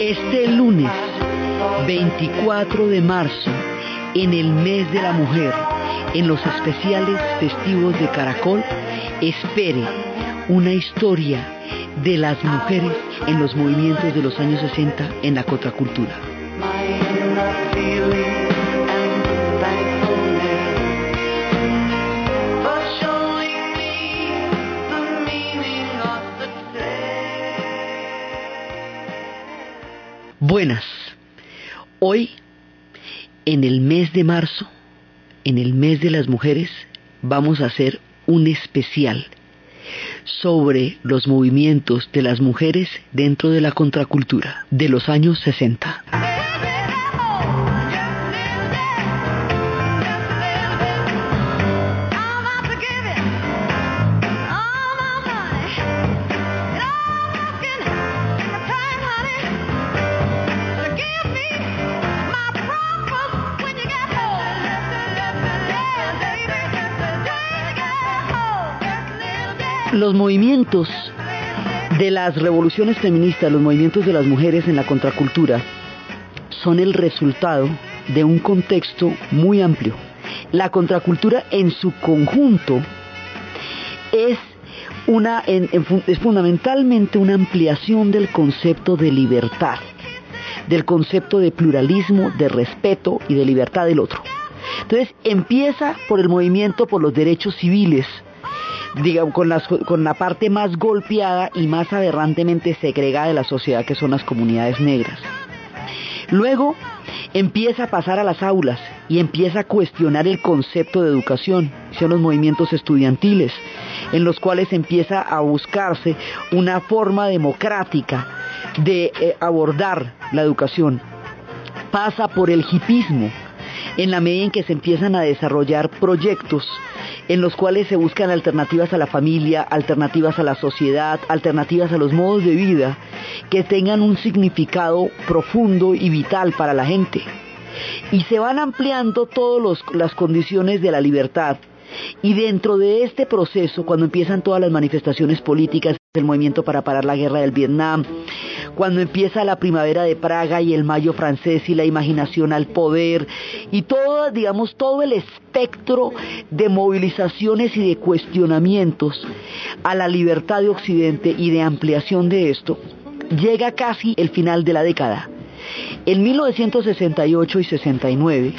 Este lunes 24 de marzo, en el mes de la mujer, en los especiales festivos de Caracol, espere una historia de las mujeres en los movimientos de los años 60 en la contracultura. Buenas. Hoy, en el mes de marzo, en el mes de las mujeres, vamos a hacer un especial sobre los movimientos de las mujeres dentro de la contracultura de los años 60. Los movimientos de las revoluciones feministas, los movimientos de las mujeres en la contracultura, son el resultado de un contexto muy amplio. La contracultura en su conjunto es, una, es fundamentalmente una ampliación del concepto de libertad, del concepto de pluralismo, de respeto y de libertad del otro. Entonces empieza por el movimiento por los derechos civiles, digamos, con, con la parte más golpeada y más aberrantemente segregada de la sociedad que son las comunidades negras. Luego empieza a pasar a las aulas y empieza a cuestionar el concepto de educación, son los movimientos estudiantiles, en los cuales empieza a buscarse una forma democrática de eh, abordar la educación. Pasa por el hipismo, en la medida en que se empiezan a desarrollar proyectos en los cuales se buscan alternativas a la familia, alternativas a la sociedad, alternativas a los modos de vida que tengan un significado profundo y vital para la gente. Y se van ampliando todas las condiciones de la libertad y dentro de este proceso, cuando empiezan todas las manifestaciones políticas, el movimiento para parar la guerra del Vietnam, cuando empieza la primavera de Praga y el mayo francés y la imaginación al poder y todo, digamos, todo el espectro de movilizaciones y de cuestionamientos a la libertad de Occidente y de ampliación de esto, llega casi el final de la década. En 1968 y 69,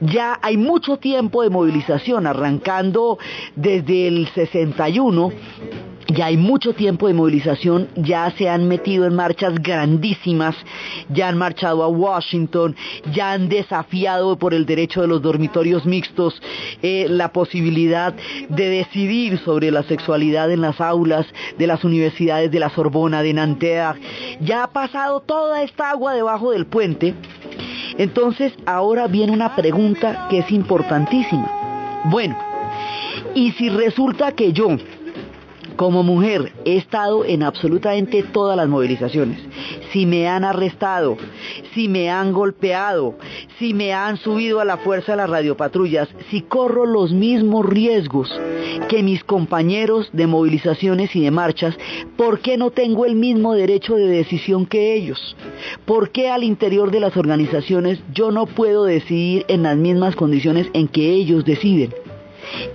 ya hay mucho tiempo de movilización, arrancando desde el 61 ya hay mucho tiempo de movilización, ya se han metido en marchas grandísimas, ya han marchado a Washington, ya han desafiado por el derecho de los dormitorios mixtos eh, la posibilidad de decidir sobre la sexualidad en las aulas de las universidades de la Sorbona, de Nanterre, ya ha pasado toda esta agua debajo del puente entonces, ahora viene una pregunta que es importantísima. Bueno, ¿y si resulta que yo, como mujer, he estado en absolutamente todas las movilizaciones? Si me han arrestado, si me han golpeado, si me han subido a la fuerza de las radiopatrullas, si corro los mismos riesgos que mis compañeros de movilizaciones y de marchas, ¿por qué no tengo el mismo derecho de decisión que ellos? ¿Por qué al interior de las organizaciones yo no puedo decidir en las mismas condiciones en que ellos deciden?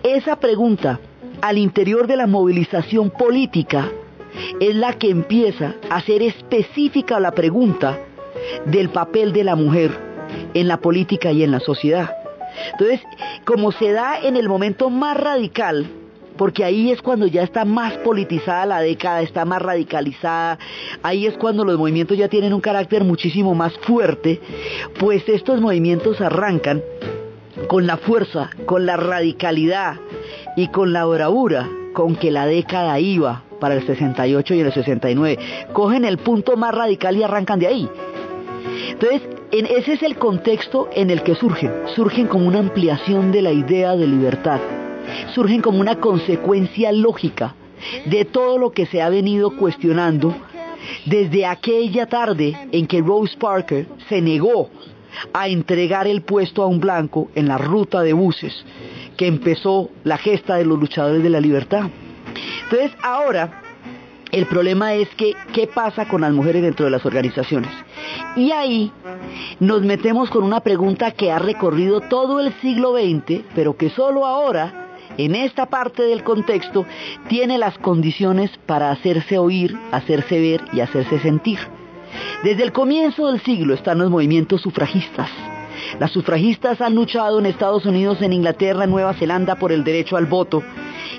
Esa pregunta al interior de la movilización política es la que empieza a ser específica la pregunta del papel de la mujer en la política y en la sociedad. Entonces, como se da en el momento más radical, porque ahí es cuando ya está más politizada la década, está más radicalizada, ahí es cuando los movimientos ya tienen un carácter muchísimo más fuerte, pues estos movimientos arrancan con la fuerza, con la radicalidad y con la bravura con que la década iba para el 68 y el 69. Cogen el punto más radical y arrancan de ahí. Entonces, ese es el contexto en el que surgen. Surgen como una ampliación de la idea de libertad surgen como una consecuencia lógica de todo lo que se ha venido cuestionando desde aquella tarde en que Rose Parker se negó a entregar el puesto a un blanco en la ruta de buses que empezó la gesta de los luchadores de la libertad. Entonces, ahora el problema es que, ¿qué pasa con las mujeres dentro de las organizaciones? Y ahí nos metemos con una pregunta que ha recorrido todo el siglo XX, pero que solo ahora, en esta parte del contexto, tiene las condiciones para hacerse oír, hacerse ver y hacerse sentir. Desde el comienzo del siglo están los movimientos sufragistas. Las sufragistas han luchado en Estados Unidos, en Inglaterra, en Nueva Zelanda por el derecho al voto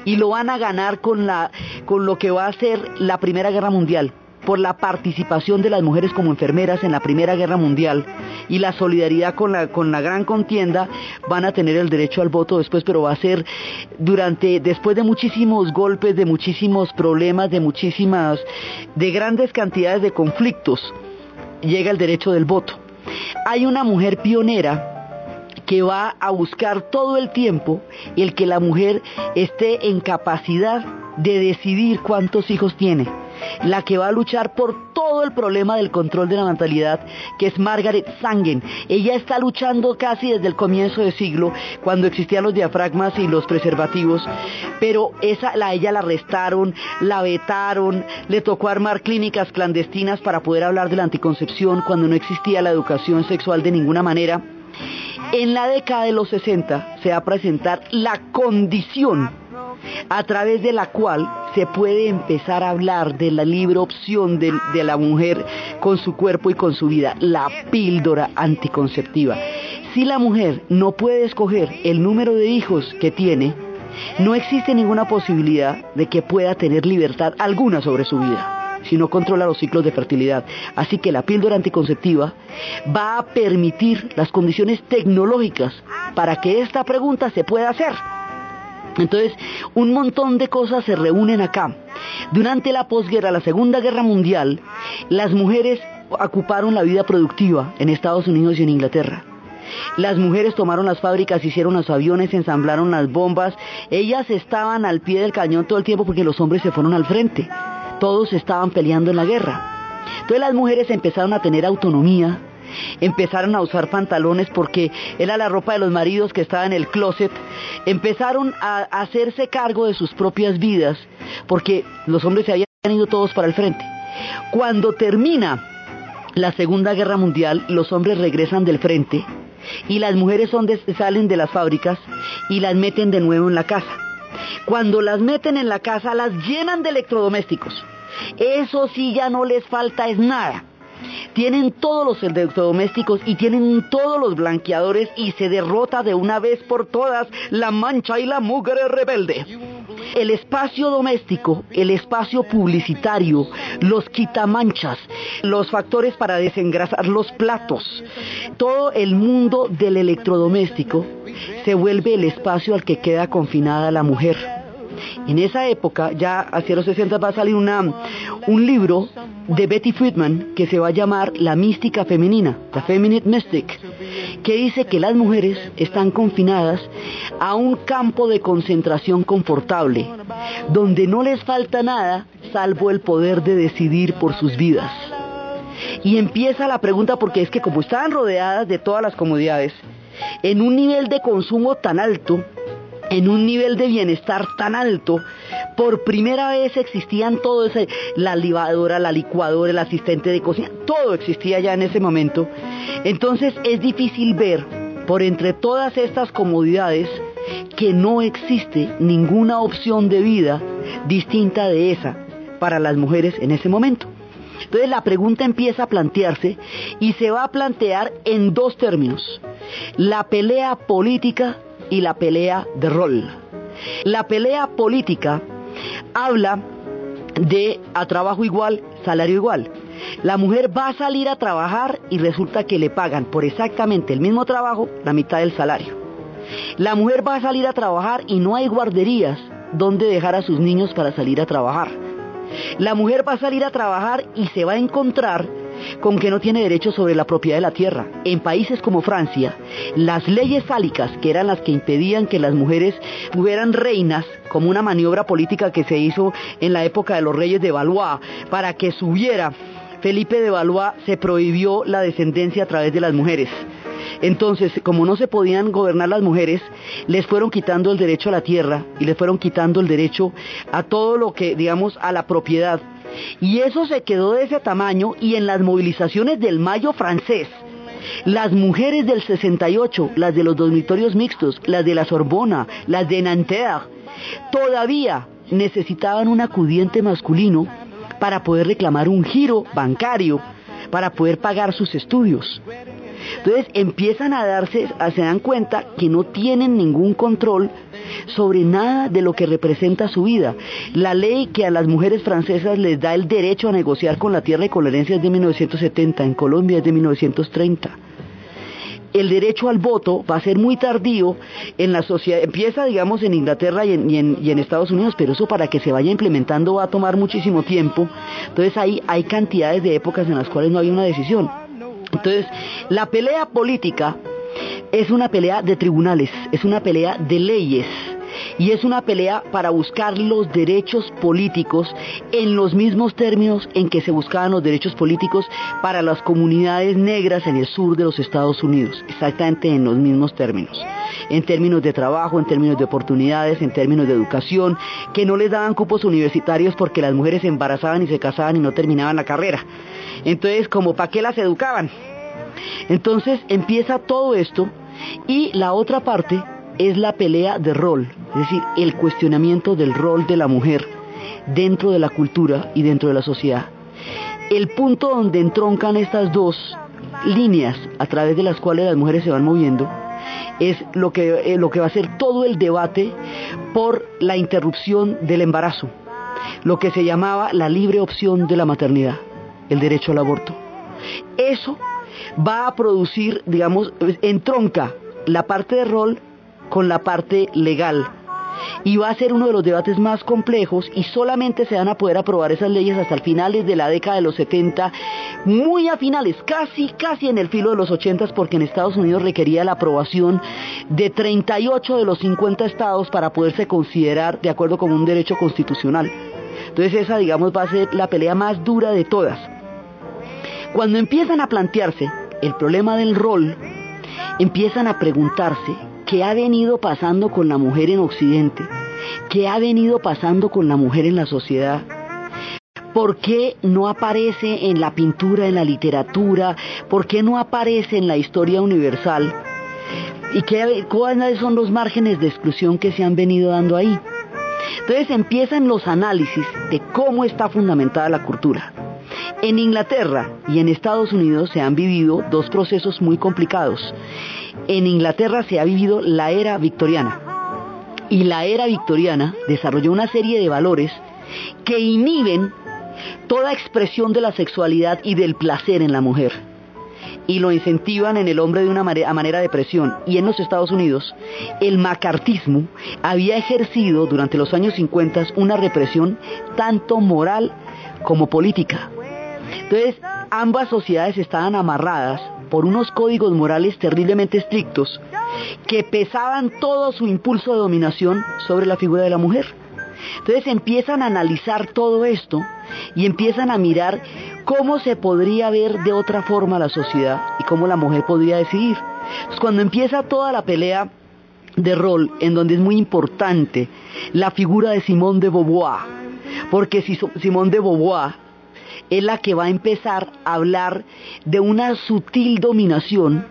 y lo van a ganar con, la, con lo que va a ser la Primera Guerra Mundial por la participación de las mujeres como enfermeras en la Primera Guerra Mundial y la solidaridad con la, con la gran contienda, van a tener el derecho al voto después, pero va a ser durante, después de muchísimos golpes, de muchísimos problemas, de muchísimas, de grandes cantidades de conflictos, llega el derecho del voto. Hay una mujer pionera que va a buscar todo el tiempo el que la mujer esté en capacidad de decidir cuántos hijos tiene. La que va a luchar por todo el problema del control de la natalidad, que es Margaret Sangen. Ella está luchando casi desde el comienzo del siglo, cuando existían los diafragmas y los preservativos, pero esa, la, ella la arrestaron, la vetaron, le tocó armar clínicas clandestinas para poder hablar de la anticoncepción cuando no existía la educación sexual de ninguna manera. En la década de los 60 se va a presentar la condición a través de la cual se puede empezar a hablar de la libre opción de, la mujer con su cuerpo y con su vida, la píldora anticonceptiva. Si la mujer no puede escoger el número de hijos que tiene, no existe ninguna posibilidad de que pueda tener libertad alguna sobre su vida si no controla los ciclos de fertilidad. Así que la píldora anticonceptiva va a permitir las condiciones tecnológicas para que esta pregunta se pueda hacer. Entonces, un montón de cosas se reúnen acá. Durante la posguerra, la Segunda Guerra Mundial, las mujeres ocuparon la vida productiva en Estados Unidos y en Inglaterra. Las mujeres tomaron las fábricas, hicieron los aviones, ensamblaron las bombas. Ellas estaban al pie del cañón todo el tiempo porque los hombres se fueron al frente todos estaban peleando en la guerra. Entonces las mujeres empezaron a tener autonomía, empezaron a usar pantalones porque era la ropa de los maridos que estaba en el closet, empezaron a hacerse cargo de sus propias vidas porque los hombres se habían ido todos para el frente. Cuando termina la Segunda Guerra Mundial, los hombres regresan del frente y las mujeres salen de las fábricas y las meten de nuevo en la casa. Cuando las meten en la casa, las llenan de electrodomésticos. Eso sí ya no les falta es nada. Tienen todos los electrodomésticos y tienen todos los blanqueadores y se derrota de una vez por todas la mancha y la mugre rebelde. El espacio doméstico, el espacio publicitario, los quitamanchas, los factores para desengrasar los platos, todo el mundo del electrodoméstico se vuelve el espacio al que queda confinada la mujer. En esa época, ya hacia los 60 va a salir un libro de Betty Friedman que se va a llamar La mística femenina, The Feminine Mystic, que dice que las mujeres están confinadas a un campo de concentración confortable, donde no les falta nada salvo el poder de decidir por sus vidas. Y empieza la pregunta porque es que como estaban rodeadas de todas las comodidades, en un nivel de consumo tan alto, en un nivel de bienestar tan alto, por primera vez existían todo ese, la lavadora, la licuadora, el asistente de cocina, todo existía ya en ese momento. Entonces es difícil ver por entre todas estas comodidades que no existe ninguna opción de vida distinta de esa para las mujeres en ese momento. Entonces la pregunta empieza a plantearse y se va a plantear en dos términos, la pelea política y la pelea de rol. La pelea política habla de a trabajo igual, salario igual. La mujer va a salir a trabajar y resulta que le pagan por exactamente el mismo trabajo la mitad del salario. La mujer va a salir a trabajar y no hay guarderías donde dejar a sus niños para salir a trabajar. La mujer va a salir a trabajar y se va a encontrar con que no tiene derecho sobre la propiedad de la tierra. En países como Francia, las leyes fálicas, que eran las que impedían que las mujeres fueran reinas, como una maniobra política que se hizo en la época de los reyes de Valois, para que subiera Felipe de Valois, se prohibió la descendencia a través de las mujeres. Entonces, como no se podían gobernar las mujeres, les fueron quitando el derecho a la tierra y les fueron quitando el derecho a todo lo que, digamos, a la propiedad. Y eso se quedó de ese tamaño y en las movilizaciones del Mayo francés, las mujeres del 68, las de los dormitorios mixtos, las de la Sorbona, las de Nanterre, todavía necesitaban un acudiente masculino para poder reclamar un giro bancario, para poder pagar sus estudios. Entonces empiezan a darse, se dan cuenta que no tienen ningún control sobre nada de lo que representa su vida. La ley que a las mujeres francesas les da el derecho a negociar con la tierra y con la herencia es de 1970, en Colombia es de 1930 el derecho al voto va a ser muy tardío en la sociedad, empieza digamos en Inglaterra y en, Estados Unidos, pero eso para que se vaya implementando va a tomar muchísimo tiempo. Entonces ahí hay cantidades de épocas en las cuales no hay una decisión. Entonces, la pelea política es una pelea de tribunales, es una pelea de leyes y es una pelea para buscar los derechos políticos en los mismos términos en que se buscaban los derechos políticos para las comunidades negras en el sur de los Estados Unidos, exactamente en los mismos términos en términos de trabajo, en términos de oportunidades, en términos de educación, que no les daban cupos universitarios porque las mujeres se embarazaban y se casaban y no terminaban la carrera. Entonces, como para qué las educaban. Entonces empieza todo esto y la otra parte es la pelea de rol, es decir, el cuestionamiento del rol de la mujer dentro de la cultura y dentro de la sociedad. El punto donde entroncan estas dos líneas a través de las cuales las mujeres se van moviendo es lo que, eh, lo que va a ser todo el debate por la interrupción del embarazo, lo que se llamaba la libre opción de la maternidad el derecho al aborto. Eso va a producir, digamos, entronca la parte de rol con la parte legal. Y va a ser uno de los debates más complejos y solamente se van a poder aprobar esas leyes hasta el finales de la década de los 70, muy a finales, casi, casi en el filo de los 80, porque en Estados Unidos requería la aprobación de 38 de los 50 estados para poderse considerar de acuerdo con un derecho constitucional. Entonces esa, digamos, va a ser la pelea más dura de todas. Cuando empiezan a plantearse el problema del rol, empiezan a preguntarse qué ha venido pasando con la mujer en Occidente, qué ha venido pasando con la mujer en la sociedad, ¿Por qué no aparece en la pintura, en la literatura? ¿Por qué no aparece en la historia universal? ¿Y qué, cuáles son los márgenes de exclusión que se han venido dando ahí? Entonces empiezan los análisis de cómo está fundamentada la cultura. En Inglaterra y en Estados Unidos se han vivido dos procesos muy complicados. En Inglaterra se ha vivido la era victoriana y la era victoriana desarrolló una serie de valores que inhiben toda expresión de la sexualidad y del placer en la mujer y lo incentivan en el hombre de una manera, de presión. Y en los Estados Unidos, el macartismo había ejercido durante los años 50 una represión tanto moral como política. Entonces, ambas sociedades estaban amarradas por unos códigos morales terriblemente estrictos que pesaban todo su impulso de dominación sobre la figura de la mujer. Entonces empiezan a analizar todo esto y empiezan a mirar cómo se podría ver de otra forma la sociedad y cómo la mujer podría decidir. Entonces, cuando empieza toda la pelea de rol, en donde es muy importante la figura de Simone de Beauvoir, porque Simone de Beauvoir es la que va a empezar a hablar de una sutil dominación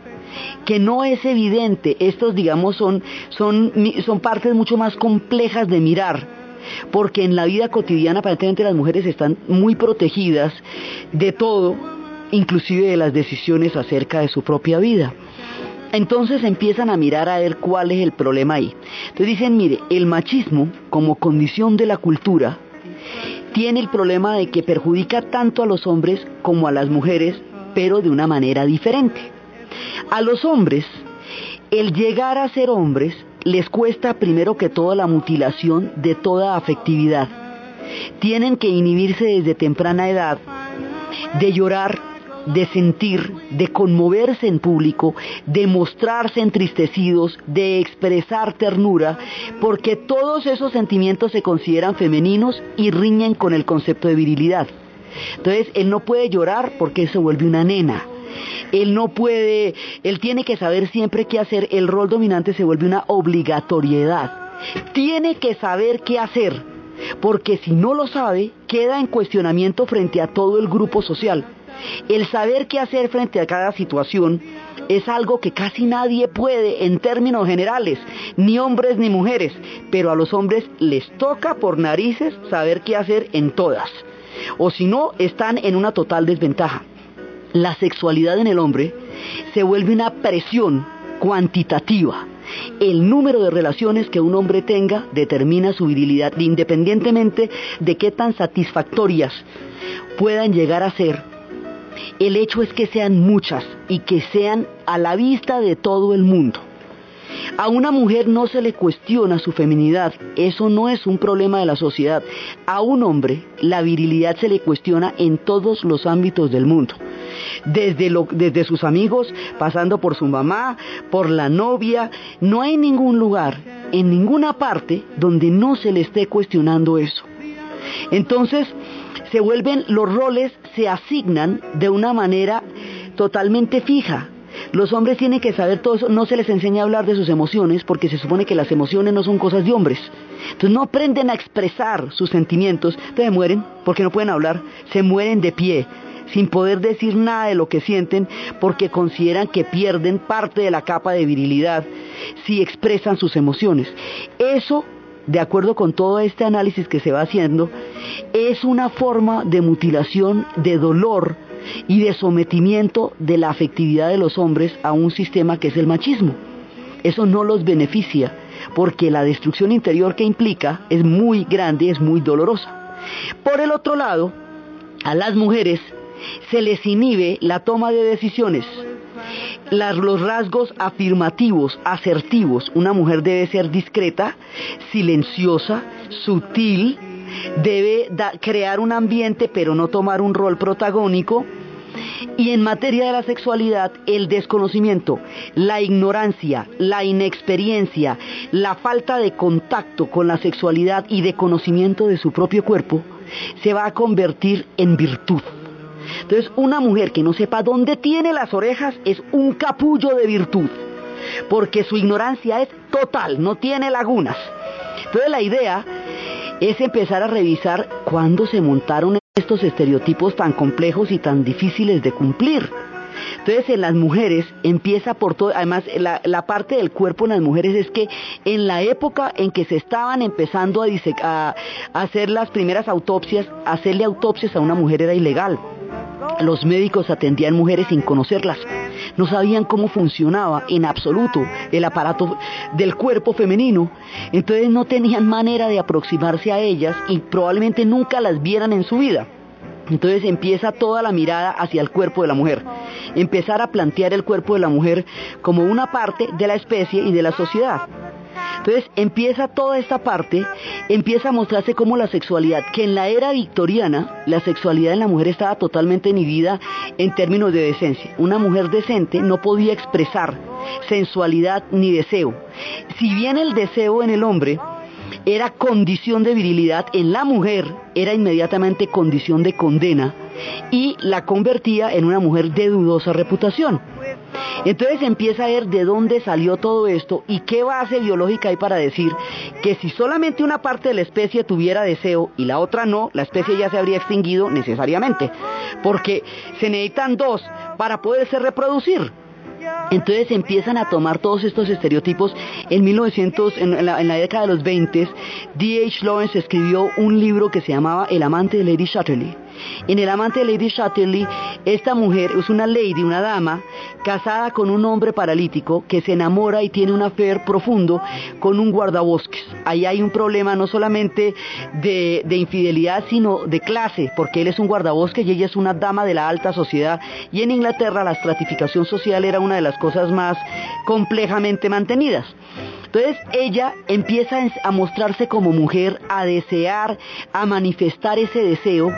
que no es evidente. Estos, digamos, son, son, son partes mucho más complejas de mirar porque en la vida cotidiana aparentemente las mujeres están muy protegidas de todo, inclusive de las decisiones acerca de su propia vida. Entonces empiezan a mirar a ver cuál es el problema ahí. Entonces dicen, mire, el machismo como condición de la cultura tiene el problema de que perjudica tanto a los hombres como a las mujeres, pero de una manera diferente. A los hombres, el llegar a ser hombres les cuesta primero que todo la mutilación de toda afectividad. Tienen que inhibirse desde temprana edad de llorar, de sentir, de conmoverse en público, de mostrarse entristecidos, de expresar ternura, porque todos esos sentimientos se consideran femeninos y riñen con el concepto de virilidad. Entonces, él no puede llorar porque se vuelve una nena él no puede, él tiene que saber siempre qué hacer, el rol dominante se vuelve una obligatoriedad. Tiene que saber qué hacer, porque si no lo sabe, queda en cuestionamiento frente a todo el grupo social. El saber qué hacer frente a cada situación es algo que casi nadie puede en términos generales, ni hombres ni mujeres, pero a los hombres les toca por narices saber qué hacer en todas. O si no, están en una total desventaja. La sexualidad en el hombre se vuelve una presión cuantitativa. El número de relaciones que un hombre tenga determina su virilidad, independientemente de qué tan satisfactorias puedan llegar a ser el hecho es que sean muchas y que sean a la vista de todo el mundo. A una mujer no se le cuestiona su feminidad, eso no es un problema de la sociedad. A un hombre la virilidad se le cuestiona en todos los ámbitos del mundo. Desde, desde sus amigos, pasando por su mamá, por la novia, no hay ningún lugar, en ninguna parte, donde no se le esté cuestionando eso. Entonces, se vuelven, los roles se asignan de una manera totalmente fija. Los hombres tienen que saber todo eso, no se les enseña a hablar de sus emociones porque se supone que las emociones no son cosas de hombres. Entonces no aprenden a expresar sus sentimientos, entonces mueren porque no pueden hablar, se mueren de pie, sin poder decir nada de lo que sienten porque consideran que pierden parte de la capa de virilidad si expresan sus emociones. Eso de acuerdo con todo este análisis que se va haciendo, es una forma de mutilación, de dolor y de sometimiento de la afectividad de los hombres a un sistema que es el machismo. Eso no los beneficia, porque la destrucción interior que implica es muy grande, es muy dolorosa. Por el otro lado, a las mujeres se les inhibe la toma de decisiones los rasgos afirmativos, asertivos. Una mujer debe ser discreta, silenciosa, sutil, debe crear un ambiente pero no tomar un rol protagónico. Y en materia de la sexualidad, el desconocimiento, la ignorancia, la inexperiencia, la falta de contacto con la sexualidad y de conocimiento de su propio cuerpo, se va a convertir en virtud. Entonces, una mujer que no sepa dónde tiene las orejas es un capullo de virtud, porque su ignorancia es total, no tiene lagunas. Entonces, la idea es empezar a revisar cuándo se montaron estos estereotipos tan complejos y tan difíciles de cumplir. Entonces en las mujeres empieza por todo, además la, parte del cuerpo en las mujeres es que en la época en que se estaban empezando a, a hacer las primeras autopsias, hacerle autopsias a una mujer era ilegal. Los médicos atendían mujeres sin conocerlas. No sabían cómo funcionaba en absoluto el aparato del cuerpo femenino. Entonces no tenían manera de aproximarse a ellas y probablemente nunca las vieran en su vida. Entonces empieza toda la mirada hacia el cuerpo de la mujer. Empezar a plantear el cuerpo de la mujer como una parte de la especie y de la sociedad. Entonces empieza toda esta parte, empieza a mostrarse como la sexualidad, que en la era victoriana la sexualidad en la mujer estaba totalmente inhibida en términos de decencia. Una mujer decente no podía expresar sensualidad ni deseo. Si bien el deseo en el hombre era condición de virilidad, en la mujer era inmediatamente condición de condena y la convertía en una mujer de dudosa reputación. Entonces empieza a ver de dónde salió todo esto y qué base biológica hay para decir que si solamente una parte de la especie tuviera deseo y la otra no, la especie ya se habría extinguido necesariamente, porque se necesitan dos para poderse reproducir. Entonces empiezan a tomar todos estos estereotipos. En 1900, en la, década de los 20, D.H. Lawrence escribió un libro que se llamaba El amante de Lady Chatterley en El amante de Lady Chatterley, esta mujer es una lady, una dama, casada con un hombre paralítico que se enamora y tiene un affair profundo con un guardabosques. Ahí hay un problema no solamente de, de infidelidad, sino de clase, porque él es un guardabosques y ella es una dama de la alta sociedad. Y en Inglaterra la estratificación social era una de las cosas más complejamente mantenidas. Entonces ella empieza a mostrarse como mujer, a desear, a manifestar ese deseo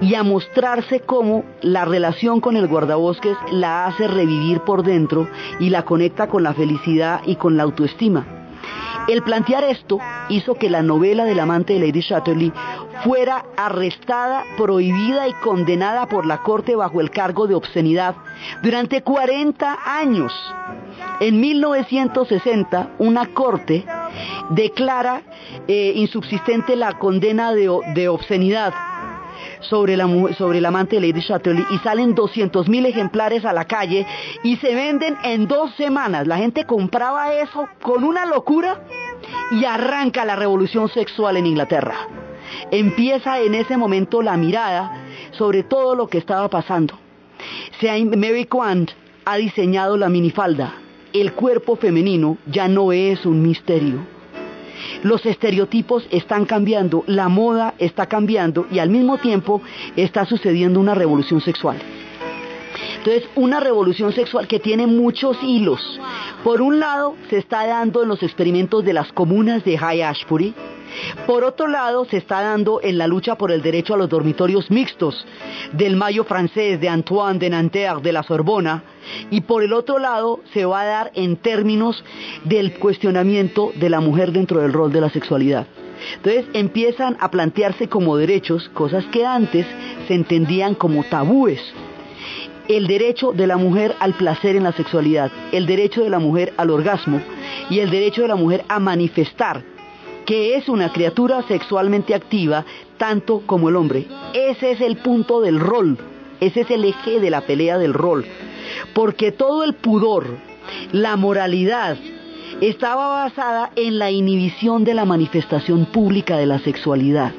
y a mostrarse cómo la relación con el guardabosques la hace revivir por dentro y la conecta con la felicidad y con la autoestima. El plantear esto hizo que la novela del amante de Lady Chatterley fuera arrestada, prohibida y condenada por la corte bajo el cargo de obscenidad durante 40 años. En 1960, una corte declara eh, insubsistente la condena de, obscenidad sobre, la, sobre el amante de Lady Chatterley y salen 200 mil ejemplares a la calle y se venden en dos semanas. La gente compraba eso con una locura y arranca la revolución sexual en Inglaterra. Empieza en ese momento la mirada sobre todo lo que estaba pasando. Mary Quant ha diseñado la minifalda. El cuerpo femenino ya no es un misterio. Los estereotipos están cambiando, la moda está cambiando y al mismo tiempo está sucediendo una revolución sexual. Entonces, una revolución sexual que tiene muchos hilos. Por un lado, se está dando en los experimentos de las comunas de High Ashbury, por otro lado, se está dando en la lucha por el derecho a los dormitorios mixtos del Mayo francés, de Antoine de Nanterre, de la Sorbona, y por el otro lado se va a dar en términos del cuestionamiento de la mujer dentro del rol de la sexualidad. Entonces empiezan a plantearse como derechos cosas que antes se entendían como tabúes. El derecho de la mujer al placer en la sexualidad, el derecho de la mujer al orgasmo y el derecho de la mujer a manifestar que es una criatura sexualmente activa tanto como el hombre. Ese es el punto del rol, ese es el eje de la pelea del rol, porque todo el pudor, la moralidad, estaba basada en la inhibición de la manifestación pública de la sexualidad.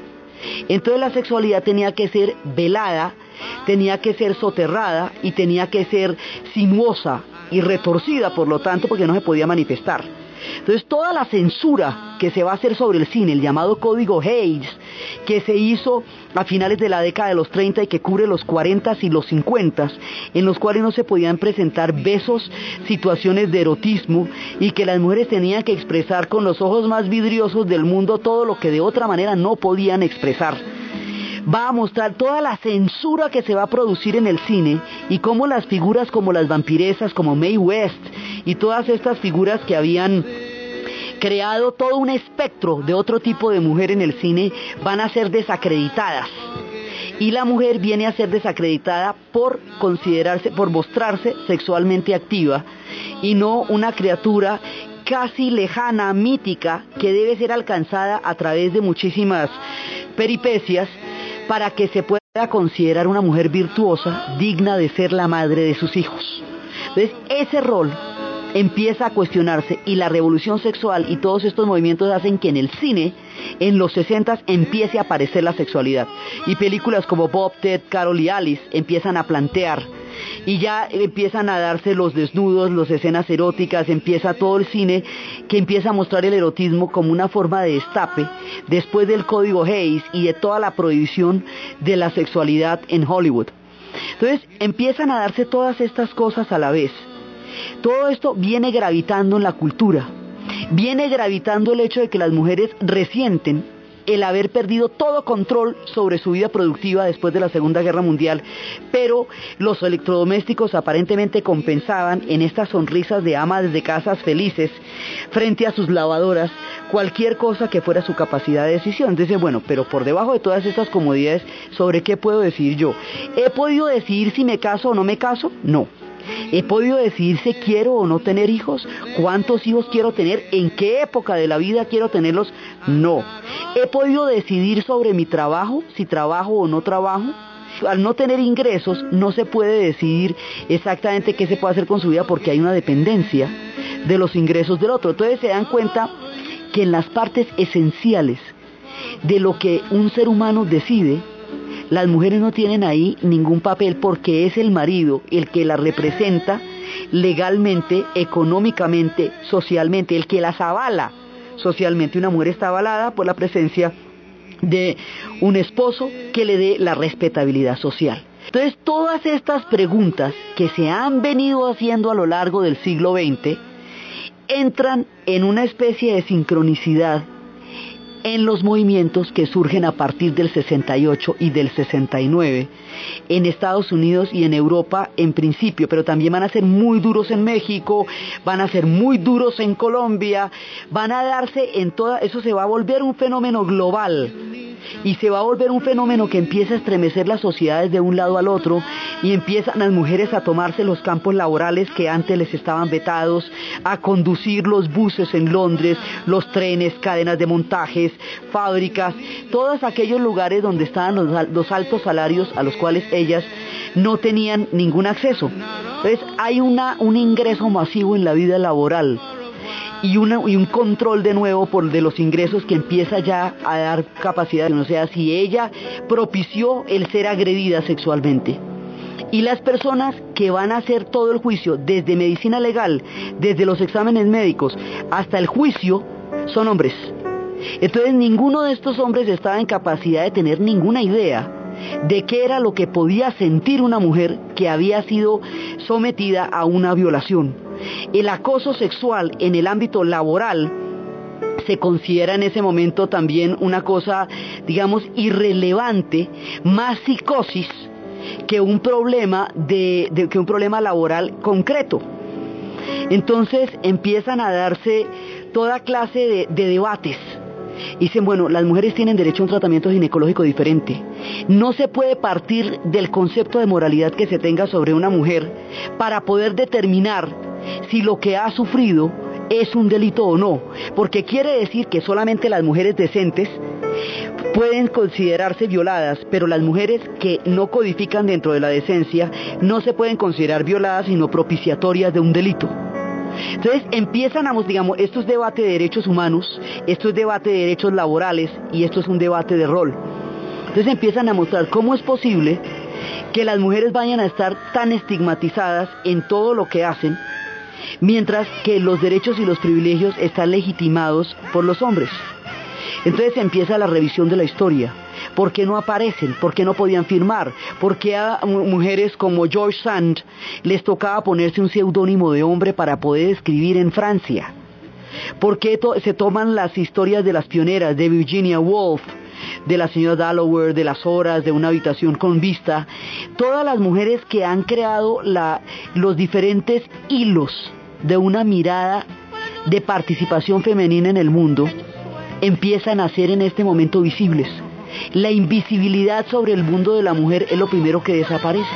Entonces la sexualidad tenía que ser velada, tenía que ser soterrada y tenía que ser sinuosa y retorcida, por lo tanto, porque no se podía manifestar. Entonces toda la censura que se va a hacer sobre el cine, el llamado Código Hayes, que se hizo a finales de la década de los 30 y que cubre los 40 y los 50, en los cuales no se podían presentar besos, situaciones de erotismo y que las mujeres tenían que expresar con los ojos más vidriosos del mundo todo lo que de otra manera no podían expresar va a mostrar toda la censura que se va a producir en el cine y cómo las figuras como las vampiresas, como Mae West y todas estas figuras que habían creado todo un espectro de otro tipo de mujer en el cine van a ser desacreditadas. Y la mujer viene a ser desacreditada por considerarse, por mostrarse sexualmente activa y no una criatura casi lejana, mítica, que debe ser alcanzada a través de muchísimas peripecias para que se pueda considerar una mujer virtuosa, digna de ser la madre de sus hijos. Entonces, ese rol empieza a cuestionarse y la revolución sexual y todos estos movimientos hacen que en el cine, en los 60 empiece a aparecer la sexualidad. Y películas como Bob, Ted, Carol y Alice empiezan a plantear y ya empiezan a darse los desnudos, las escenas eróticas, empieza todo el cine que empieza a mostrar el erotismo como una forma de destape después del código Hayes y de toda la prohibición de la sexualidad en Hollywood. Entonces empiezan a darse todas estas cosas a la vez. Todo esto viene gravitando en la cultura, viene gravitando el hecho de que las mujeres resienten el haber perdido todo control sobre su vida productiva después de la Segunda Guerra Mundial, pero los electrodomésticos aparentemente compensaban en estas sonrisas de amas de casas felices frente a sus lavadoras cualquier cosa que fuera su capacidad de decisión. Entonces, bueno, pero por debajo de todas estas comodidades, ¿sobre qué puedo decir yo? ¿He podido decidir si me caso o no me caso? No. ¿He podido decidir si quiero o no tener hijos? ¿Cuántos hijos quiero tener? ¿En qué época de la vida quiero tenerlos? No. ¿He podido decidir sobre mi trabajo? ¿Si trabajo o no trabajo? Al no tener ingresos no se puede decidir exactamente qué se puede hacer con su vida porque hay una dependencia de los ingresos del otro. Entonces se dan cuenta que en las partes esenciales de lo que un ser humano decide, las mujeres no tienen ahí ningún papel porque es el marido el que las representa legalmente, económicamente, socialmente, el que las avala socialmente. Una mujer está avalada por la presencia de un esposo que le dé la respetabilidad social. Entonces, todas estas preguntas que se han venido haciendo a lo largo del siglo XX entran en una especie de sincronicidad en los movimientos que surgen a partir del 68 y del 69 en Estados Unidos y en Europa en principio, pero también van a ser muy duros en México, van a ser muy duros en Colombia, van a darse en toda, eso se va a volver un fenómeno global y se va a volver un fenómeno que empieza a estremecer las sociedades de un lado al otro y empiezan las mujeres a tomarse los campos laborales que antes les estaban vetados, a conducir los buses en Londres, los trenes, cadenas de montajes, fábricas, todos aquellos lugares donde estaban los, altos salarios a los cuales ellas no tenían ningún acceso. Entonces hay un ingreso masivo en la vida laboral y, un control de nuevo por de los ingresos que empieza ya a dar capacidad, o sea, si ella propició el ser agredida sexualmente. Y las personas que van a hacer todo el juicio, desde medicina legal, desde los exámenes médicos hasta el juicio, son hombres. Entonces ninguno de estos hombres estaba en capacidad de tener ninguna idea de qué era lo que podía sentir una mujer que había sido sometida a una violación. El acoso sexual en el ámbito laboral se considera en ese momento también una cosa, digamos, irrelevante, más psicosis que un problema de, que un problema laboral concreto. Entonces empiezan a darse toda clase de debates Dicen, bueno, las mujeres tienen derecho a un tratamiento ginecológico diferente. No se puede partir del concepto de moralidad que se tenga sobre una mujer para poder determinar si lo que ha sufrido es un delito o no, porque quiere decir que solamente las mujeres decentes pueden considerarse violadas, pero las mujeres que no codifican dentro de la decencia no se pueden considerar violadas sino propiciatorias de un delito. Entonces empiezan a, digamos, esto es debate de derechos humanos, esto es debate de derechos laborales y esto es un debate de rol. Entonces empiezan a mostrar cómo es posible que las mujeres vayan a estar tan estigmatizadas en todo lo que hacen, mientras que los derechos y los privilegios están legitimados por los hombres. Entonces empieza la revisión de la historia. ¿Por qué no aparecen? ¿Por qué no podían firmar? ¿Por qué a mujeres como George Sand les tocaba ponerse un seudónimo de hombre para poder escribir en Francia? ¿Por qué se toman las historias de las pioneras de Virginia Woolf, de la señora Dalloway, de las horas, de una habitación con vista? Todas las mujeres que han creado los diferentes hilos de una mirada de participación femenina en el mundo empiezan a ser en este momento visibles. La invisibilidad sobre el mundo de la mujer es lo primero que desaparece.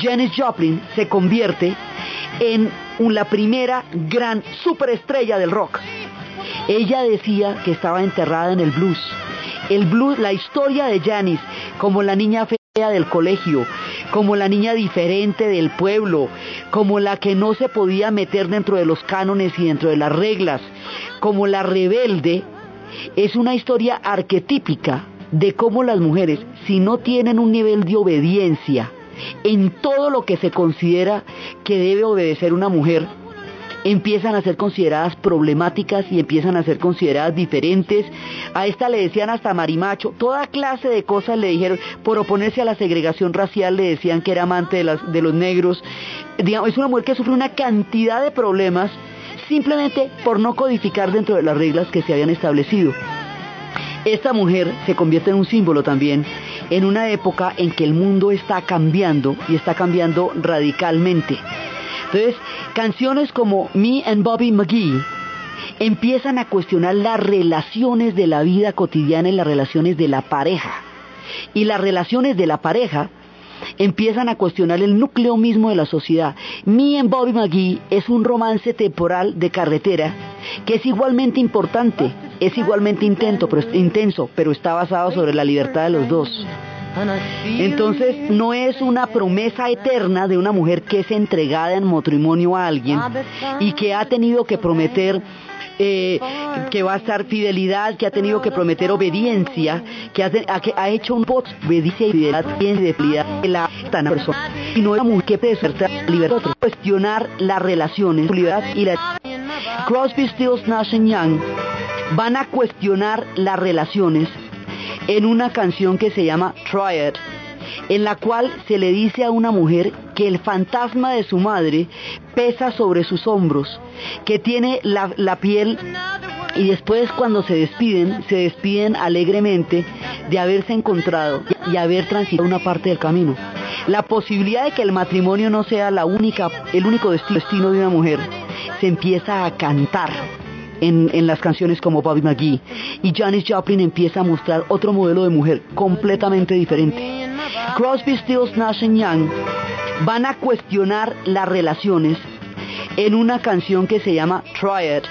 Janis Joplin se convierte en la primera gran superestrella del rock. Ella decía que estaba enterrada en el blues. El blues, la historia de Janis como la niña fea del colegio, como la niña diferente del pueblo, como la que no se podía meter dentro de los cánones y dentro de las reglas, como la rebelde, es una historia arquetípica de cómo las mujeres, si no tienen un nivel de obediencia en todo lo que se considera que debe obedecer una mujer, empiezan a ser consideradas problemáticas y empiezan a ser consideradas diferentes. A esta le decían hasta marimacho, toda clase de cosas le dijeron, por oponerse a la segregación racial le decían que era amante de, los negros. Es una mujer que sufre una cantidad de problemas simplemente por no codificar dentro de las reglas que se habían establecido. Esta mujer se convierte en un símbolo también en una época en que el mundo está cambiando y está cambiando radicalmente. Entonces, canciones como Me and Bobby McGee empiezan a cuestionar las relaciones de la vida cotidiana y las relaciones de la pareja. Y las relaciones de la pareja empiezan a cuestionar el núcleo mismo de la sociedad. Me and Bobby McGee es un romance temporal de carretera que es igualmente importante, es igualmente intenso, pero, intenso, pero está basado sobre la libertad de los dos. Entonces no es una promesa eterna de una mujer que es entregada en matrimonio a alguien y que ha tenido que prometer eh, que va a estar fidelidad, que ha tenido que prometer obediencia, que ha, hecho un voto fidelidad y de fidelidad de la persona. Y no es mujer que ser libertad, cuestionar las relaciones, libertad y la Crosby, Stills, Nash Young van a cuestionar las relaciones en una canción que se llama Try en la cual se le dice a una mujer que el fantasma de su madre pesa sobre sus hombros, que tiene la, piel y después cuando se despiden, se despiden alegremente de haberse encontrado y haber transitado una parte del camino. La posibilidad de que el matrimonio no sea la única, el único destino de una mujer se empieza a cantar en, las canciones como Bobby McGee y Janis Joplin empieza a mostrar otro modelo de mujer completamente diferente. Crosby, Stills, Nash Young van a cuestionar las relaciones en una canción que se llama Try It,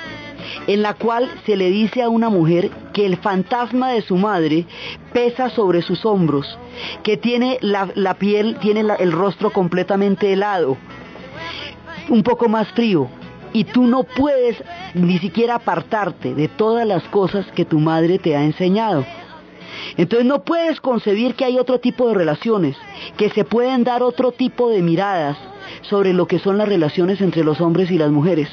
en la cual se le dice a una mujer que el fantasma de su madre pesa sobre sus hombros, que tiene la, piel, tiene el rostro completamente helado, un poco más frío, y tú no puedes ni siquiera apartarte de todas las cosas que tu madre te ha enseñado. Entonces no puedes concebir que hay otro tipo de relaciones, que se pueden dar otro tipo de miradas sobre lo que son las relaciones entre los hombres y las mujeres.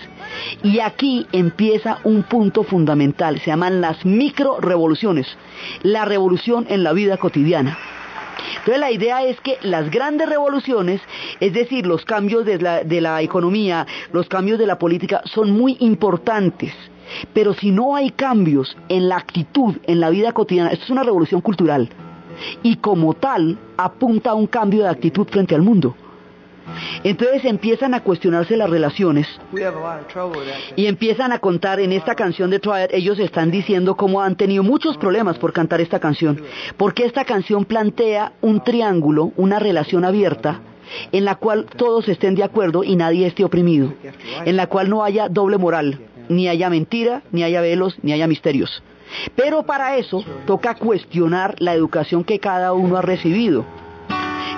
Y aquí empieza un punto fundamental, se llaman las micro revoluciones, la revolución en la vida cotidiana. Entonces la idea es que las grandes revoluciones, es decir, los cambios de la, economía, los cambios de la política, son muy importantes. Pero si no hay cambios en la actitud, en la vida cotidiana, esto es una revolución cultural. Y como tal, apunta a un cambio de actitud frente al mundo. Entonces empiezan a cuestionarse las relaciones. Y empiezan a contar en esta canción de Triad, ellos están diciendo cómo han tenido muchos problemas por cantar esta canción, porque esta canción plantea un triángulo, una relación abierta, en la cual todos estén de acuerdo y nadie esté oprimido, en la cual no haya doble moral, ni haya mentira, ni haya velos, ni haya misterios. Pero para eso toca cuestionar la educación que cada uno ha recibido.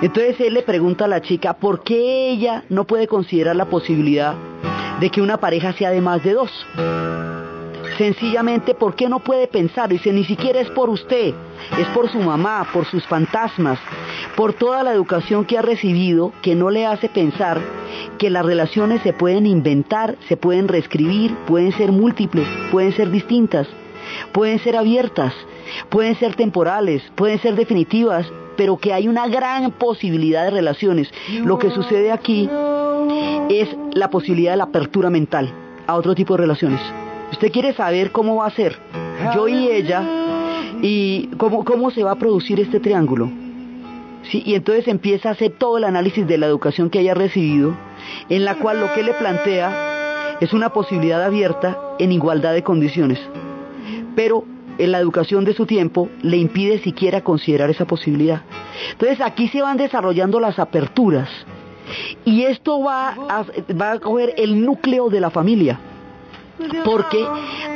Entonces él le pregunta a la chica por qué ella no puede considerar la posibilidad de que una pareja sea de más de dos. Sencillamente, ¿por qué no puede pensar? Dice, ni siquiera es por usted, es por su mamá, por sus fantasmas, por toda la educación que ha recibido que no le hace pensar que las relaciones se pueden inventar, se pueden reescribir, pueden ser múltiples, pueden ser distintas, pueden ser abiertas, pueden ser temporales, pueden ser definitivas, pero que hay una gran posibilidad de relaciones. Lo que sucede aquí es la posibilidad de la apertura mental a otro tipo de relaciones. Usted quiere saber cómo va a ser yo y ella y cómo, cómo se va a producir este triángulo. ¿Sí? Y entonces empieza a hacer todo el análisis de la educación que haya recibido, en la cual lo que le plantea es una posibilidad abierta en igualdad de condiciones. Pero en la educación de su tiempo le impide siquiera considerar esa posibilidad. Entonces aquí se van desarrollando las aperturas y esto va a, va a coger el núcleo de la familia porque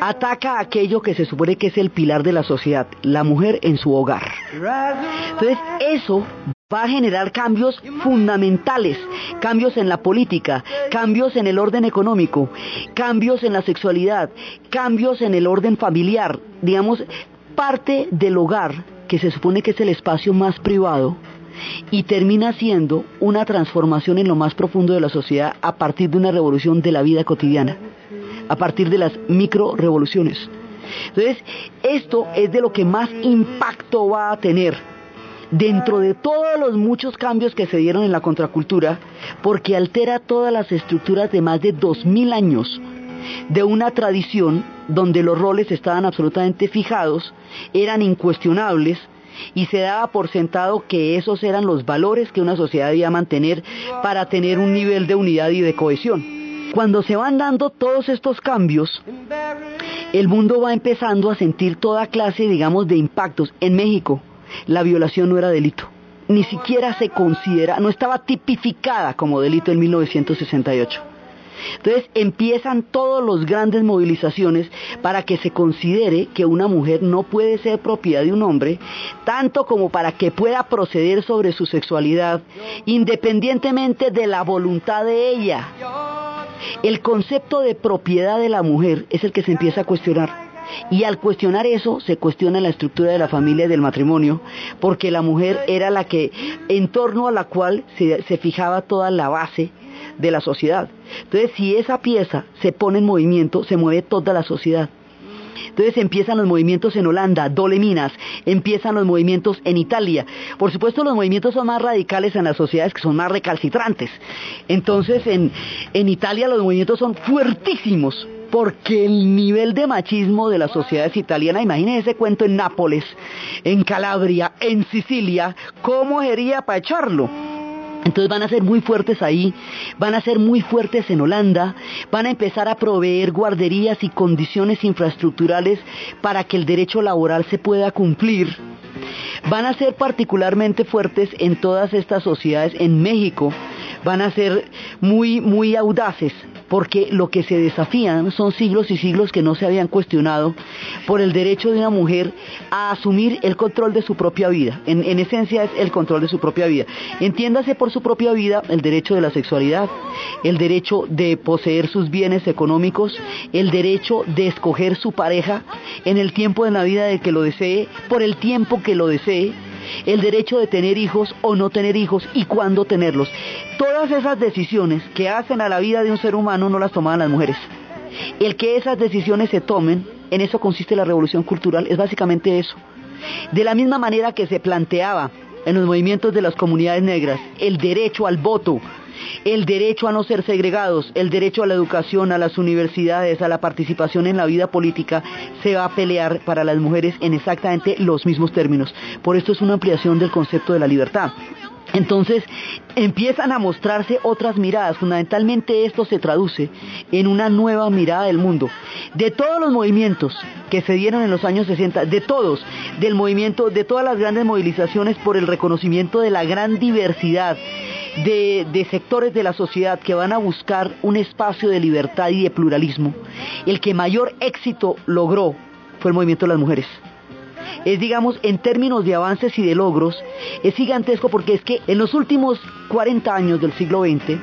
ataca aquello que se supone que es el pilar de la sociedad, la mujer en su hogar. Entonces eso va a generar cambios fundamentales, cambios en la política, cambios en el orden económico, cambios en la sexualidad, cambios en el orden familiar, digamos, parte del hogar, que se supone que es el espacio más privado, y termina siendo una transformación en lo más profundo de la sociedad a partir de una revolución de la vida cotidiana, a partir de las micro revoluciones. Entonces, esto es de lo que más impacto va a tener dentro de todos los muchos cambios que se dieron en la contracultura, porque altera todas las estructuras de más de dos mil años de una tradición donde los roles estaban absolutamente fijados, eran incuestionables, y se daba por sentado que esos eran los valores que una sociedad debía mantener para tener un nivel de unidad y de cohesión. Cuando se van dando todos estos cambios, el mundo va empezando a sentir toda clase, digamos, de impactos. En México, la violación no era delito. Ni siquiera se considera, no estaba tipificada como delito en 1968. Entonces empiezan todas las grandes movilizaciones para que se considere que una mujer no puede ser propiedad de un hombre, tanto como para que pueda proceder sobre su sexualidad, independientemente de la voluntad de ella. El concepto de propiedad de la mujer es el que se empieza a cuestionar. Y al cuestionar eso, se cuestiona la estructura de la familia y del matrimonio, porque la mujer era la que, en torno a la cual se, fijaba toda la base de la sociedad. Entonces, si esa pieza se pone en movimiento, se mueve toda la sociedad. Entonces empiezan los movimientos en Holanda, Dole Minas, empiezan los movimientos en Italia. Por supuesto, los movimientos son más radicales en las sociedades que son más recalcitrantes. Entonces, en, en Italia los movimientos son fuertísimos porque el nivel de machismo de las sociedades italianas, imagínense ese cuento en Nápoles, en Calabria, en Sicilia, ¿cómo sería para echarlo? Entonces van a ser muy fuertes ahí, van a ser muy fuertes en Holanda, van a empezar a proveer guarderías y condiciones infraestructurales para que el derecho laboral se pueda cumplir. Van a ser particularmente fuertes en todas estas sociedades en México, van a ser muy, muy audaces porque lo que se desafían son siglos y siglos que no se habían cuestionado por el derecho de una mujer a asumir el control de su propia vida. En, en, esencia es el control de su propia vida. Entiéndase por su propia vida el derecho de la sexualidad, el derecho de poseer sus bienes económicos, el derecho de escoger su pareja en el tiempo de la vida de que lo desee, por el tiempo que lo desee, el derecho de tener hijos o no tener hijos y cuándo tenerlos. Todas esas decisiones que hacen a la vida de un ser humano no las tomaban las mujeres. El que esas decisiones se tomen, en eso consiste la revolución cultural, es básicamente eso. De la misma manera que se planteaba en los movimientos de las comunidades negras el derecho al voto, el derecho a no ser segregados, el derecho a la educación, a las universidades, a la participación en la vida política, se va a pelear para las mujeres en exactamente los mismos términos. Por esto es una ampliación del concepto de la libertad. Entonces empiezan a mostrarse otras miradas. Fundamentalmente esto se traduce en una nueva mirada del mundo. De todos los movimientos que se dieron en los años 60, de todos, del movimiento, de todas las grandes movilizaciones por el reconocimiento de la gran diversidad de, sectores de la sociedad que van a buscar un espacio de libertad y de pluralismo, el que mayor éxito logró fue el movimiento de las mujeres. Es, digamos, en términos de avances y de logros, es gigantesco porque es que en los últimos 40 años del siglo XX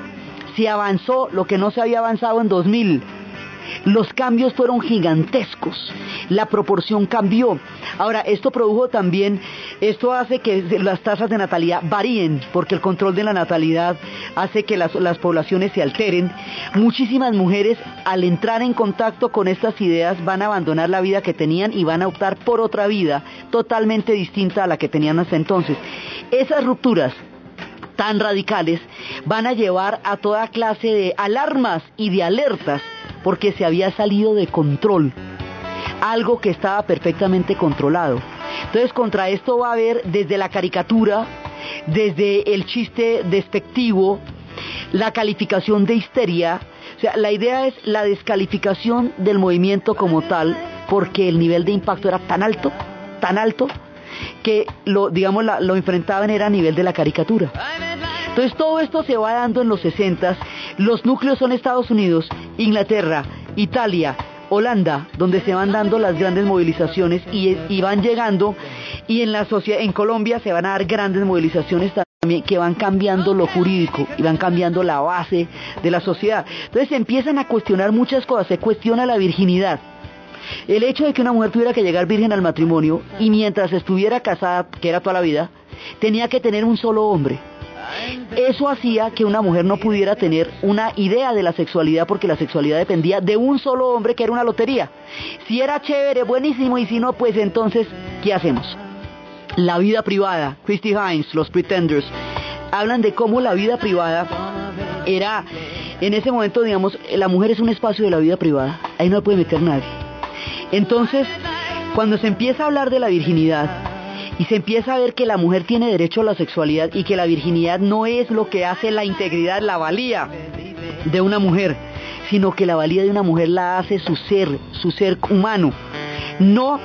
se avanzó lo que no se había avanzado en 2000 los cambios fueron gigantescos, la proporción cambió. Ahora, esto produjo también, esto hace que las tasas de natalidad varíen, porque el control de la natalidad hace que las, poblaciones se alteren. Muchísimas mujeres, al entrar en contacto con estas ideas, van a abandonar la vida que tenían y van a optar por otra vida totalmente distinta a la que tenían hasta entonces. Esas rupturas tan radicales van a llevar a toda clase de alarmas y de alertas porque se había salido de control, algo que estaba perfectamente controlado. Entonces contra esto va a haber desde la caricatura, desde el chiste despectivo, la calificación de histeria, o sea, la idea es la descalificación del movimiento como tal, porque el nivel de impacto era tan alto, tan alto, que lo, digamos, lo enfrentaban era a nivel de la caricatura. Entonces todo esto se va dando en los 60, los núcleos son Estados Unidos, Inglaterra, Italia, Holanda, donde se van dando las grandes movilizaciones y, van llegando, y en la en Colombia se van a dar grandes movilizaciones también que van cambiando lo jurídico y van cambiando la base de la sociedad. Entonces se empiezan a cuestionar muchas cosas, se cuestiona la virginidad. El hecho de que una mujer tuviera que llegar virgen al matrimonio y mientras estuviera casada, que era toda la vida, tenía que tener un solo hombre. Eso hacía que una mujer no pudiera tener una idea de la sexualidad porque la sexualidad dependía de un solo hombre que era una lotería. Si era chévere, buenísimo, y si no, pues entonces, ¿qué hacemos? La vida privada, Christy Hines, los Pretenders, hablan de cómo la vida privada era, en ese momento, digamos, la mujer es un espacio de la vida privada, ahí no puede meter nadie. Entonces, cuando se empieza a hablar de la virginidad, y se empieza a ver que la mujer tiene derecho a la sexualidad y que la virginidad no es lo que hace la integridad, la valía de una mujer, sino que la valía de una mujer la hace su ser, su ser humano, no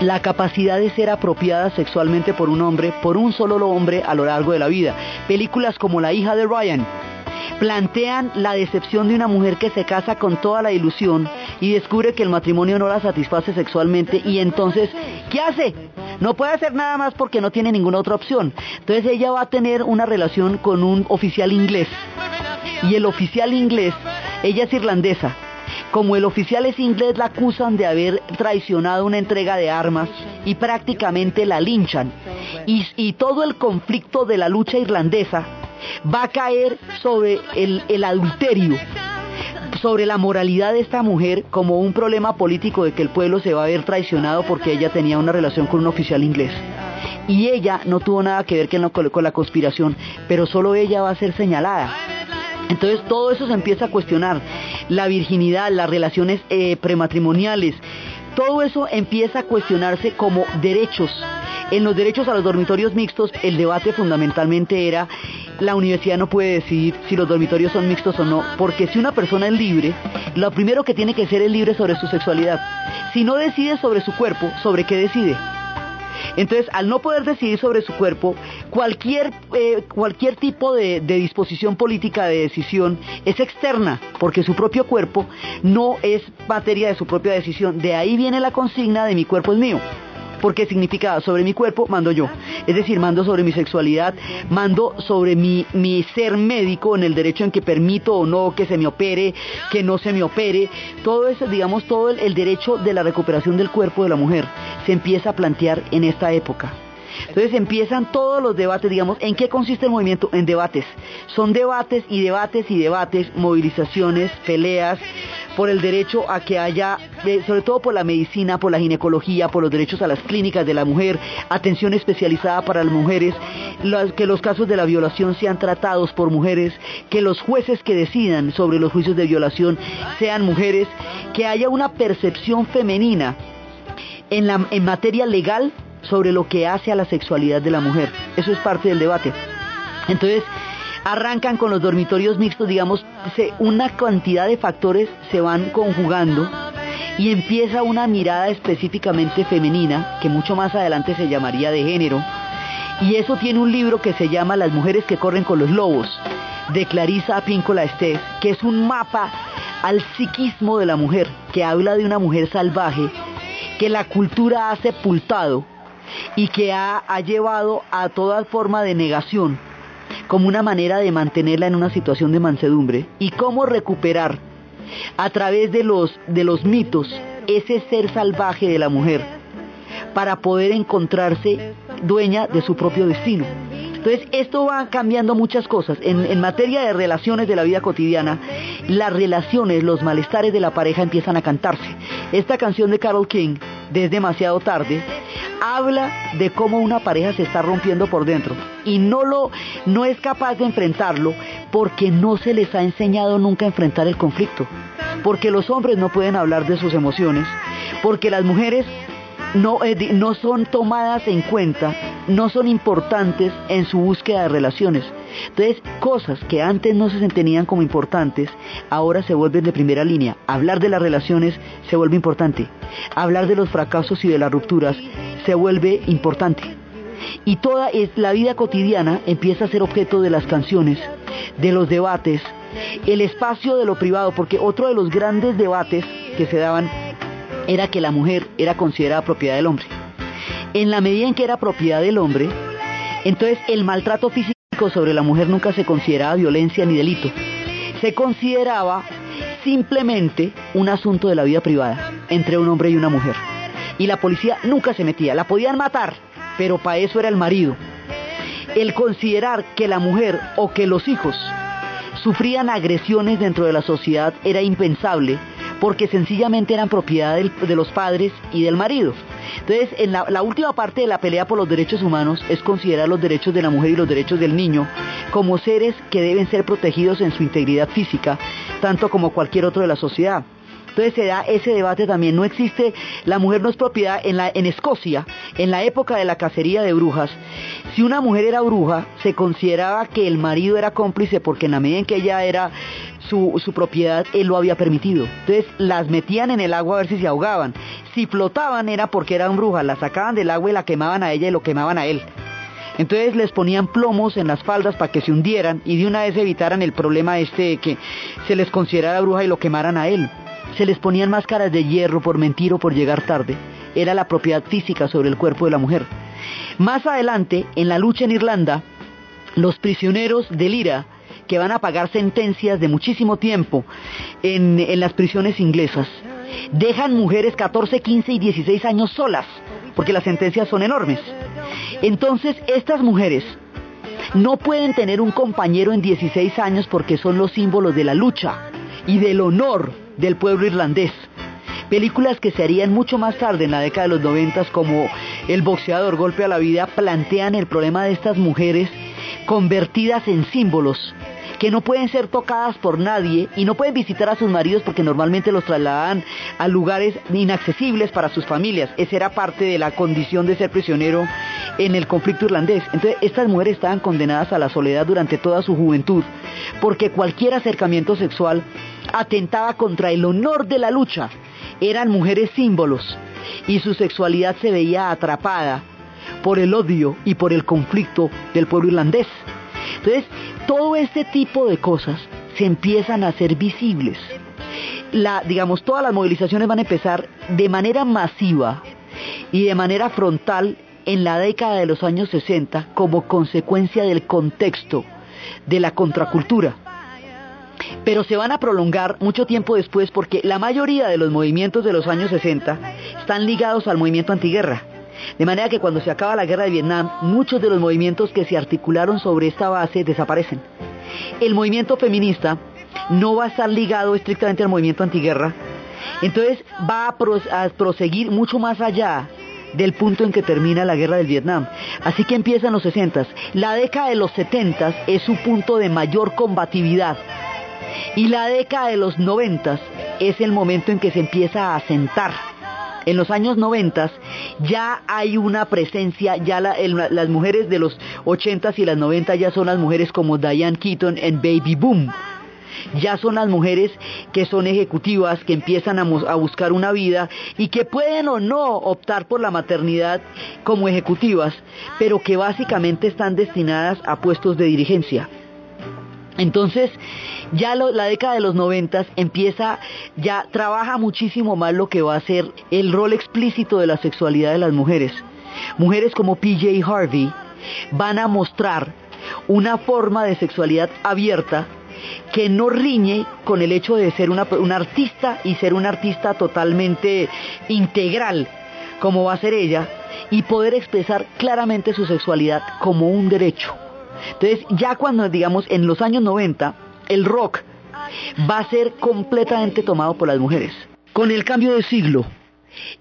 la capacidad de ser apropiada sexualmente por un hombre, por un solo hombre a lo largo de la vida. Películas como La hija de Ryan, plantean la decepción de una mujer que se casa con toda la ilusión y descubre que el matrimonio no la satisface sexualmente y entonces, ¿qué hace? No puede hacer nada más porque no tiene ninguna otra opción. Entonces ella va a tener una relación con un oficial inglés y el oficial inglés, ella es irlandesa, como el oficial es inglés, la acusan de haber traicionado una entrega de armas y prácticamente la linchan. Y, y todo el conflicto de la lucha irlandesa va a caer sobre el, adulterio, sobre la moralidad de esta mujer como un problema político de que el pueblo se va a ver traicionado porque ella tenía una relación con un oficial inglés. Y ella no tuvo nada que ver con la conspiración, pero solo ella va a ser señalada. Entonces todo eso se empieza a cuestionar, la virginidad, las relaciones eh, prematrimoniales, todo eso empieza a cuestionarse como derechos. En los derechos a los dormitorios mixtos el debate fundamentalmente era la universidad no puede decidir si los dormitorios son mixtos o no, porque si una persona es libre, lo primero que tiene que ser es libre sobre su sexualidad. Si no decide sobre su cuerpo, ¿sobre qué decide? Entonces, al no poder decidir sobre su cuerpo, cualquier, eh, cualquier tipo de, de disposición política de decisión es externa, porque su propio cuerpo no es materia de su propia decisión. De ahí viene la consigna de mi cuerpo es mío porque significa sobre mi cuerpo mando yo. Es decir, mando sobre mi sexualidad, mando sobre mi, mi ser médico en el derecho en que permito o no que se me opere, que no se me opere. Todo eso, digamos, todo el derecho de la recuperación del cuerpo de la mujer se empieza a plantear en esta época. Entonces empiezan todos los debates, digamos, ¿en qué consiste el movimiento? En debates. Son debates y debates y debates, movilizaciones, peleas por el derecho a que haya, eh, sobre todo por la medicina, por la ginecología, por los derechos a las clínicas de la mujer, atención especializada para las mujeres, que los casos de la violación sean tratados por mujeres, que los jueces que decidan sobre los juicios de violación sean mujeres, que haya una percepción femenina en, la, en materia legal sobre lo que hace a la sexualidad de la mujer. Eso es parte del debate. Entonces, arrancan con los dormitorios mixtos, digamos, una cantidad de factores se van conjugando y empieza una mirada específicamente femenina, que mucho más adelante se llamaría de género, y eso tiene un libro que se llama Las mujeres que corren con los lobos, de Clarisa Píncola Estés, que es un mapa al psiquismo de la mujer, que habla de una mujer salvaje que la cultura ha sepultado y que ha, llevado a toda forma de negación como una manera de mantenerla en una situación de mansedumbre y cómo recuperar a través de los, de los mitos ese ser salvaje de la mujer para poder encontrarse dueña de su propio destino. Entonces, esto va cambiando muchas cosas. En, materia de relaciones de la vida cotidiana, las relaciones, los malestares de la pareja empiezan a cantarse. Esta canción de Carol King, desde demasiado tarde, habla de cómo una pareja se está rompiendo por dentro. Y no lo no es capaz de enfrentarlo porque no se les ha enseñado nunca a enfrentar el conflicto, porque los hombres no pueden hablar de sus emociones, porque las mujeres no, eh, no son tomadas en cuenta, no son importantes en su búsqueda de relaciones. Entonces, cosas que antes no se tenían como importantes, ahora se vuelven de primera línea. Hablar de las relaciones se vuelve importante. Hablar de los fracasos y de las rupturas se vuelve importante. Y toda la vida cotidiana empieza a ser objeto de las canciones, de los debates, el espacio de lo privado, porque otro de los grandes debates que se daban era que la mujer era considerada propiedad del hombre. En la medida en que era propiedad del hombre, entonces el maltrato físico sobre la mujer nunca se consideraba violencia ni delito. Se consideraba simplemente un asunto de la vida privada entre un hombre y una mujer. Y la policía nunca se metía. La podían matar, pero para eso era el marido. El considerar que la mujer o que los hijos sufrían agresiones dentro de la sociedad era impensable porque sencillamente eran propiedad de los padres y del marido. Entonces, en la, última parte de la pelea por los derechos humanos es considerar los derechos de la mujer y los derechos del niño como seres que deben ser protegidos en su integridad física, tanto como cualquier otro de la sociedad. Entonces se da ese debate también. No existe, la mujer no es propiedad. En, en Escocia, en la época de la cacería de brujas, si una mujer era bruja, se consideraba que el marido era cómplice porque en la medida en que ella era su, su propiedad, él lo había permitido. Entonces las metían en el agua a ver si se ahogaban. Si flotaban era porque eran brujas, la sacaban del agua y la quemaban a ella y lo quemaban a él. Entonces les ponían plomos en las faldas para que se hundieran y de una vez evitaran el problema este de que se les considerara bruja y lo quemaran a él se les ponían máscaras de hierro por mentir o por llegar tarde. Era la propiedad física sobre el cuerpo de la mujer. Más adelante, en la lucha en Irlanda, los prisioneros del IRA, que van a pagar sentencias de muchísimo tiempo en, en las prisiones inglesas, dejan mujeres 14, 15 y 16 años solas, porque las sentencias son enormes. Entonces, estas mujeres no pueden tener un compañero en 16 años porque son los símbolos de la lucha y del honor del pueblo irlandés. Películas que se harían mucho más tarde, en la década de los noventas, como El boxeador, Golpe a la vida, plantean el problema de estas mujeres convertidas en símbolos que no pueden ser tocadas por nadie y no pueden visitar a sus maridos porque normalmente los trasladan a lugares inaccesibles para sus familias. Esa era parte de la condición de ser prisionero en el conflicto irlandés. Entonces, estas mujeres estaban condenadas a la soledad durante toda su juventud porque cualquier acercamiento sexual atentaba contra el honor de la lucha. Eran mujeres símbolos y su sexualidad se veía atrapada por el odio y por el conflicto del pueblo irlandés. Entonces, todo este tipo de cosas se empiezan a hacer visibles. La, digamos, todas las movilizaciones van a empezar de manera masiva y de manera frontal en la década de los años 60 como consecuencia del contexto de la contracultura. Pero se van a prolongar mucho tiempo después porque la mayoría de los movimientos de los años 60 están ligados al movimiento antiguerra. De manera que cuando se acaba la guerra de Vietnam, muchos de los movimientos que se articularon sobre esta base desaparecen. El movimiento feminista no va a estar ligado estrictamente al movimiento antiguerra, entonces va a, proseguir mucho más allá del punto en que termina la guerra del Vietnam. Así que empiezan los 60. La década de los 70 es su punto de mayor combatividad. Y la década de los 90 es el momento en que se empieza a asentar en los años 90 ya hay una presencia, ya las mujeres de los 80 y las 90 ya son las mujeres como Diane Keaton en Baby Boom. Ya son las mujeres que son ejecutivas, que empiezan a, a buscar una vida y que pueden o no optar por la maternidad como ejecutivas, pero que básicamente están destinadas a puestos de dirigencia. Entonces, ya la década de los noventas empieza, ya trabaja muchísimo más lo que va a ser el rol explícito de la sexualidad de las mujeres. Mujeres como PJ Harvey van a mostrar una forma de sexualidad abierta que no riñe con el hecho de ser una, una artista y ser una artista totalmente integral, como va a ser ella, y poder expresar claramente su sexualidad como un derecho. Entonces, ya cuando, digamos, en los años 90, el rock va a ser completamente tomado por las mujeres. Con el cambio de siglo,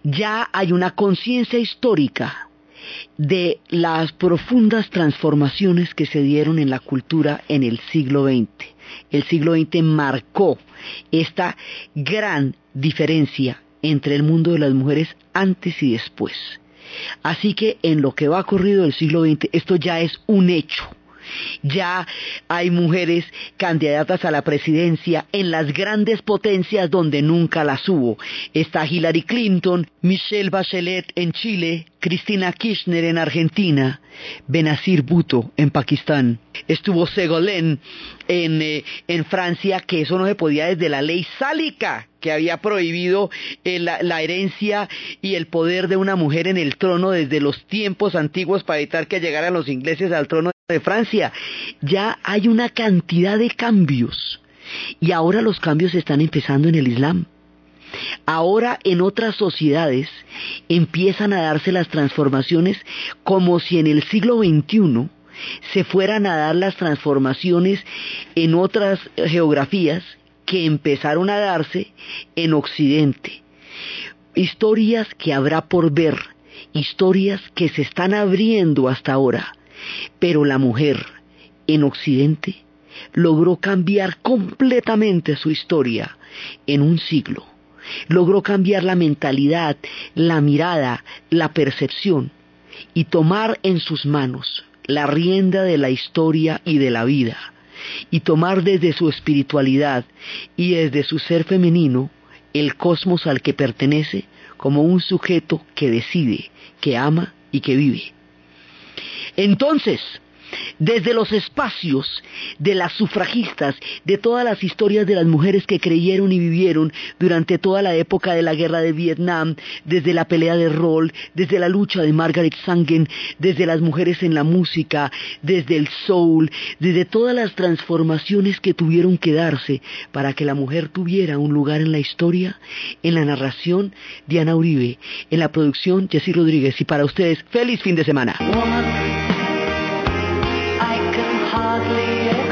ya hay una conciencia histórica de las profundas transformaciones que se dieron en la cultura en el siglo XX. El siglo XX marcó esta gran diferencia entre el mundo de las mujeres antes y después. Así que en lo que va ocurrido el siglo XX, esto ya es un hecho. Ya hay mujeres candidatas a la presidencia en las grandes potencias donde nunca las hubo. Está Hillary Clinton, Michelle Bachelet en Chile, Cristina Kirchner en Argentina, Benazir Bhutto en Pakistán. Estuvo Segolén en, eh, en Francia, que eso no se podía desde la ley sálica que había prohibido eh, la, herencia y el poder de una mujer en el trono desde los tiempos antiguos para evitar que llegaran los ingleses al trono de Francia. Ya hay una cantidad de cambios y ahora los cambios están empezando en el Islam. Ahora en otras sociedades empiezan a darse las transformaciones como si en el siglo XXI se fueran a dar las transformaciones en otras geografías que empezaron a darse en Occidente. Historias que habrá por ver, historias que se están abriendo hasta ahora, pero la mujer en Occidente logró cambiar completamente su historia en un siglo. Logró cambiar la mentalidad, la mirada, la percepción y tomar en sus manos la rienda de la historia y de la vida y tomar desde su espiritualidad y desde su ser femenino el cosmos al que pertenece como un sujeto que decide, que ama y que vive. Entonces, desde los espacios de las sufragistas, de todas las historias de las mujeres que creyeron y vivieron durante toda la época de la guerra de Vietnam, desde la pelea de rol, desde la lucha de Margaret Sangen, desde las mujeres en la música, desde el soul, desde todas las transformaciones que tuvieron que darse para que la mujer tuviera un lugar en la historia, en la narración, Diana Uribe, en la producción, Jessy Rodríguez. Y para ustedes, feliz fin de semana. hardly